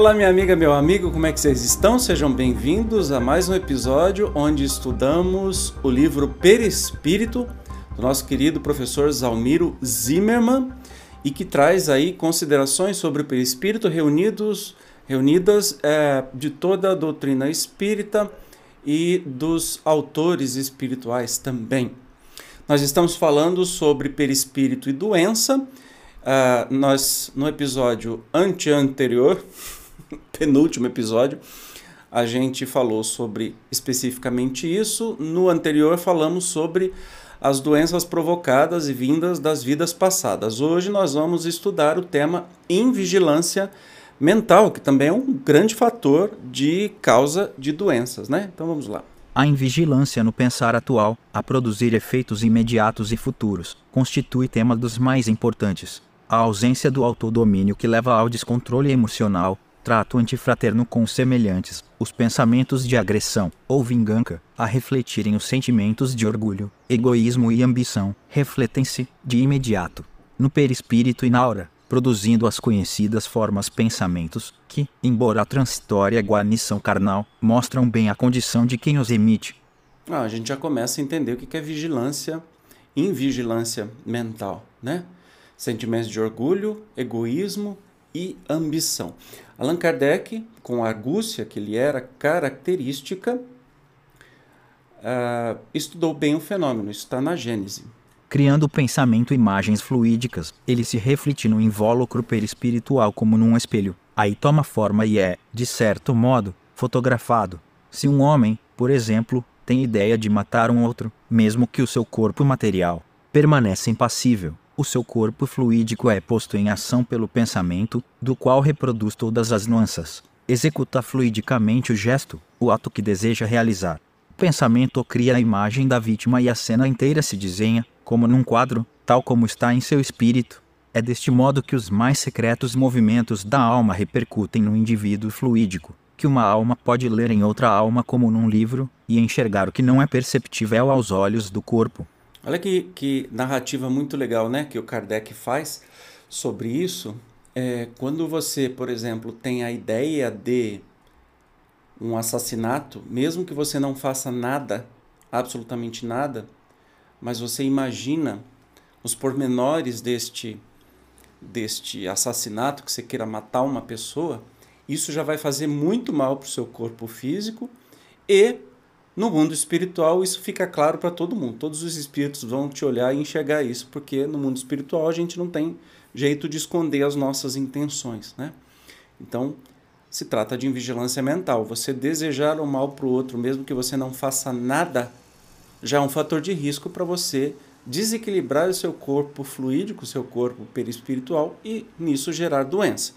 Olá, minha amiga, meu amigo, como é que vocês estão? Sejam bem-vindos a mais um episódio onde estudamos o livro Perispírito do nosso querido professor Zalmiro Zimmermann e que traz aí considerações sobre o perispírito reunidos, reunidas é, de toda a doutrina espírita e dos autores espirituais também. Nós estamos falando sobre perispírito e doença. Uh, nós, no episódio ante-anterior, penúltimo episódio, a gente falou sobre especificamente isso. No anterior, falamos sobre as doenças provocadas e vindas das vidas passadas. Hoje nós vamos estudar o tema invigilância mental, que também é um grande fator de causa de doenças, né? Então vamos lá. A invigilância no pensar atual, a produzir efeitos imediatos e futuros, constitui tema dos mais importantes. A ausência do autodomínio que leva ao descontrole emocional, trato antifraterno com semelhantes, os pensamentos de agressão ou vingança, a refletirem os sentimentos de orgulho, egoísmo e ambição, refletem-se, de imediato, no perispírito e na aura, produzindo as conhecidas formas pensamentos, que, embora transitória guarnição carnal, mostram bem a condição de quem os emite. Ah, a gente já começa a entender o que é vigilância, invigilância mental, né? Sentimentos de orgulho, egoísmo, e ambição. Allan Kardec, com a argúcia que lhe era característica, uh, estudou bem o fenômeno, isso está na Gênese. Criando o pensamento imagens fluídicas, ele se reflete no invólucro perispiritual como num espelho. Aí toma forma e é, de certo modo, fotografado. Se um homem, por exemplo, tem ideia de matar um outro, mesmo que o seu corpo material permaneça impassível, o seu corpo fluídico é posto em ação pelo pensamento, do qual reproduz todas as nuances. Executa fluidicamente o gesto, o ato que deseja realizar. O pensamento cria a imagem da vítima e a cena inteira se desenha, como num quadro, tal como está em seu espírito. É deste modo que os mais secretos movimentos da alma repercutem no indivíduo fluídico, que uma alma pode ler em outra alma como num livro, e enxergar o que não é perceptível aos olhos do corpo. Olha que, que narrativa muito legal né, que o Kardec faz sobre isso. É, quando você, por exemplo, tem a ideia de um assassinato, mesmo que você não faça nada, absolutamente nada, mas você imagina os pormenores deste, deste assassinato, que você queira matar uma pessoa, isso já vai fazer muito mal para o seu corpo físico e no mundo espiritual, isso fica claro para todo mundo. Todos os espíritos vão te olhar e enxergar isso, porque no mundo espiritual a gente não tem jeito de esconder as nossas intenções, né? Então, se trata de vigilância mental. Você desejar o mal para o outro, mesmo que você não faça nada, já é um fator de risco para você desequilibrar o seu corpo fluídico, o seu corpo perispiritual e nisso gerar doença.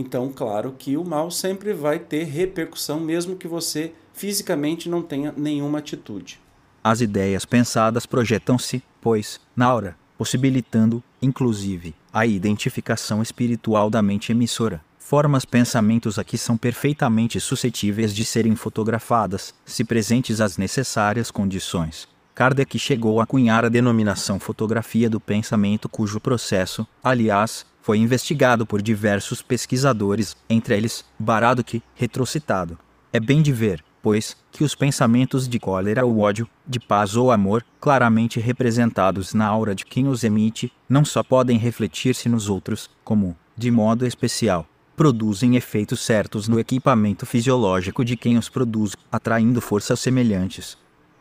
Então, claro que o mal sempre vai ter repercussão, mesmo que você fisicamente não tenha nenhuma atitude. As ideias pensadas projetam-se, pois, na hora, possibilitando, inclusive, a identificação espiritual da mente emissora. Formas pensamentos aqui são perfeitamente suscetíveis de serem fotografadas, se presentes as necessárias condições. Kardec chegou a cunhar a denominação fotografia do pensamento, cujo processo, aliás, foi investigado por diversos pesquisadores, entre eles Baraduc, retrocitado. É bem de ver, pois, que os pensamentos de cólera ou ódio, de paz ou amor, claramente representados na aura de quem os emite, não só podem refletir-se nos outros, como, de modo especial, produzem efeitos certos no equipamento fisiológico de quem os produz, atraindo forças semelhantes.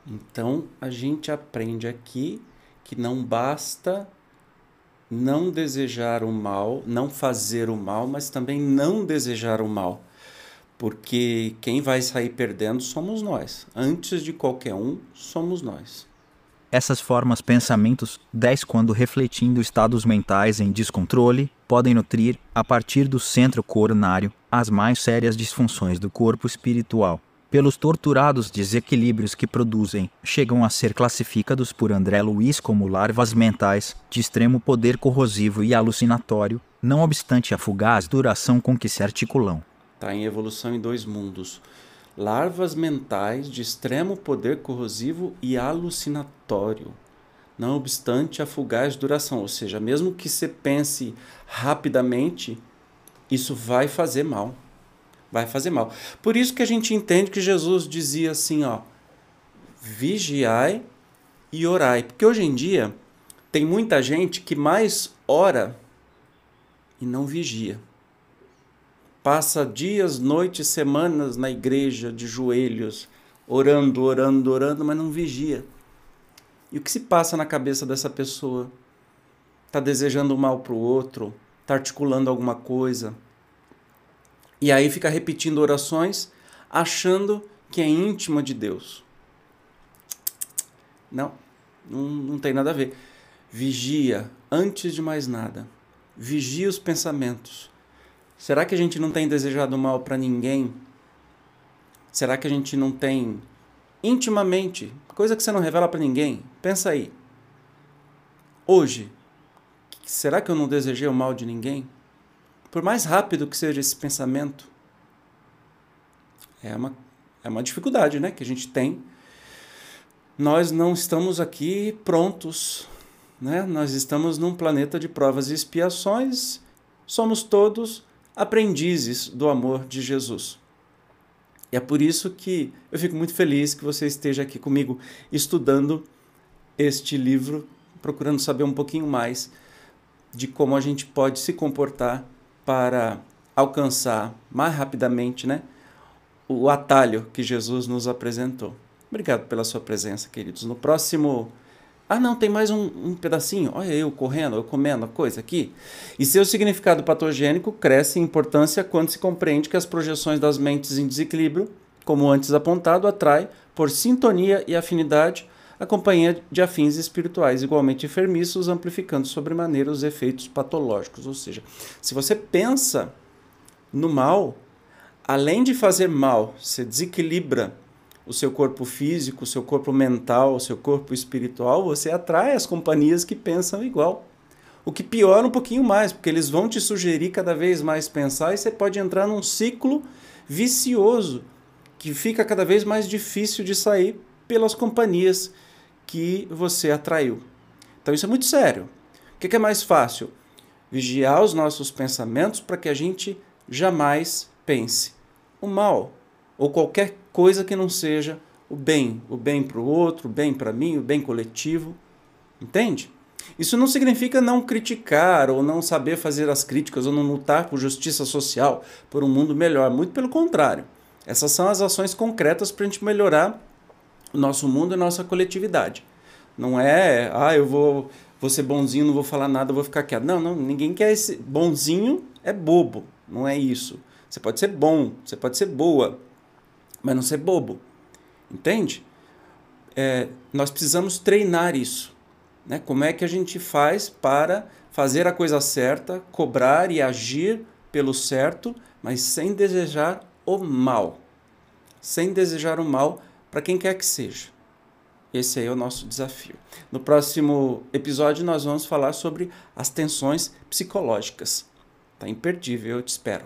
Então, a gente aprende aqui que não basta não desejar o mal, não fazer o mal, mas também não desejar o mal. Porque quem vai sair perdendo somos nós. Antes de qualquer um, somos nós. Essas formas pensamentos, 10 quando refletindo estados mentais em descontrole, podem nutrir, a partir do centro coronário, as mais sérias disfunções do corpo espiritual. Pelos torturados desequilíbrios que produzem, chegam a ser classificados por André Luiz como larvas mentais de extremo poder corrosivo e alucinatório, não obstante a fugaz duração com que se articulam. Está em evolução em dois mundos larvas mentais de extremo poder corrosivo e alucinatório, não obstante a fugaz duração, ou seja, mesmo que você pense rapidamente, isso vai fazer mal. Vai fazer mal. Por isso que a gente entende que Jesus dizia assim, ó, vigiai e orai, porque hoje em dia tem muita gente que mais ora e não vigia passa dias, noites, semanas na igreja de joelhos, orando, orando, orando, mas não vigia. E o que se passa na cabeça dessa pessoa? Está desejando mal para o outro, está articulando alguma coisa. E aí fica repetindo orações, achando que é íntima de Deus. Não, não, não tem nada a ver. Vigia, antes de mais nada. Vigia os pensamentos Será que a gente não tem desejado mal para ninguém? Será que a gente não tem intimamente, coisa que você não revela para ninguém? Pensa aí. Hoje, será que eu não desejei o mal de ninguém? Por mais rápido que seja esse pensamento, é uma, é uma dificuldade né, que a gente tem. Nós não estamos aqui prontos. Né? Nós estamos num planeta de provas e expiações. Somos todos aprendizes do amor de Jesus. E é por isso que eu fico muito feliz que você esteja aqui comigo estudando este livro, procurando saber um pouquinho mais de como a gente pode se comportar para alcançar mais rapidamente né, o atalho que Jesus nos apresentou. Obrigado pela sua presença, queridos. No próximo ah, não, tem mais um, um, pedacinho. Olha eu correndo, eu comendo a coisa aqui. E seu significado patogênico cresce em importância quando se compreende que as projeções das mentes em desequilíbrio, como antes apontado, atrai, por sintonia e afinidade, a companhia de afins espirituais igualmente enfermiços, amplificando sobremaneira os efeitos patológicos. Ou seja, se você pensa no mal, além de fazer mal, se desequilibra o seu corpo físico, o seu corpo mental, o seu corpo espiritual, você atrai as companhias que pensam igual. O que piora um pouquinho mais, porque eles vão te sugerir cada vez mais pensar e você pode entrar num ciclo vicioso que fica cada vez mais difícil de sair pelas companhias que você atraiu. Então isso é muito sério. O que é mais fácil? Vigiar os nossos pensamentos para que a gente jamais pense o mal ou qualquer coisa que não seja o bem, o bem para o outro, o bem para mim, o bem coletivo. Entende? Isso não significa não criticar ou não saber fazer as críticas ou não lutar por justiça social, por um mundo melhor. Muito pelo contrário. Essas são as ações concretas para a gente melhorar o nosso mundo a nossa coletividade. Não é, ah, eu vou, vou ser bonzinho, não vou falar nada, vou ficar quieto. Não, não, ninguém quer esse. Bonzinho é bobo, não é isso. Você pode ser bom, você pode ser boa, mas não ser bobo. Entende? É, nós precisamos treinar isso. Né? Como é que a gente faz para fazer a coisa certa, cobrar e agir pelo certo, mas sem desejar o mal. Sem desejar o mal para quem quer que seja. Esse aí é o nosso desafio. No próximo episódio, nós vamos falar sobre as tensões psicológicas. Tá imperdível, eu te espero.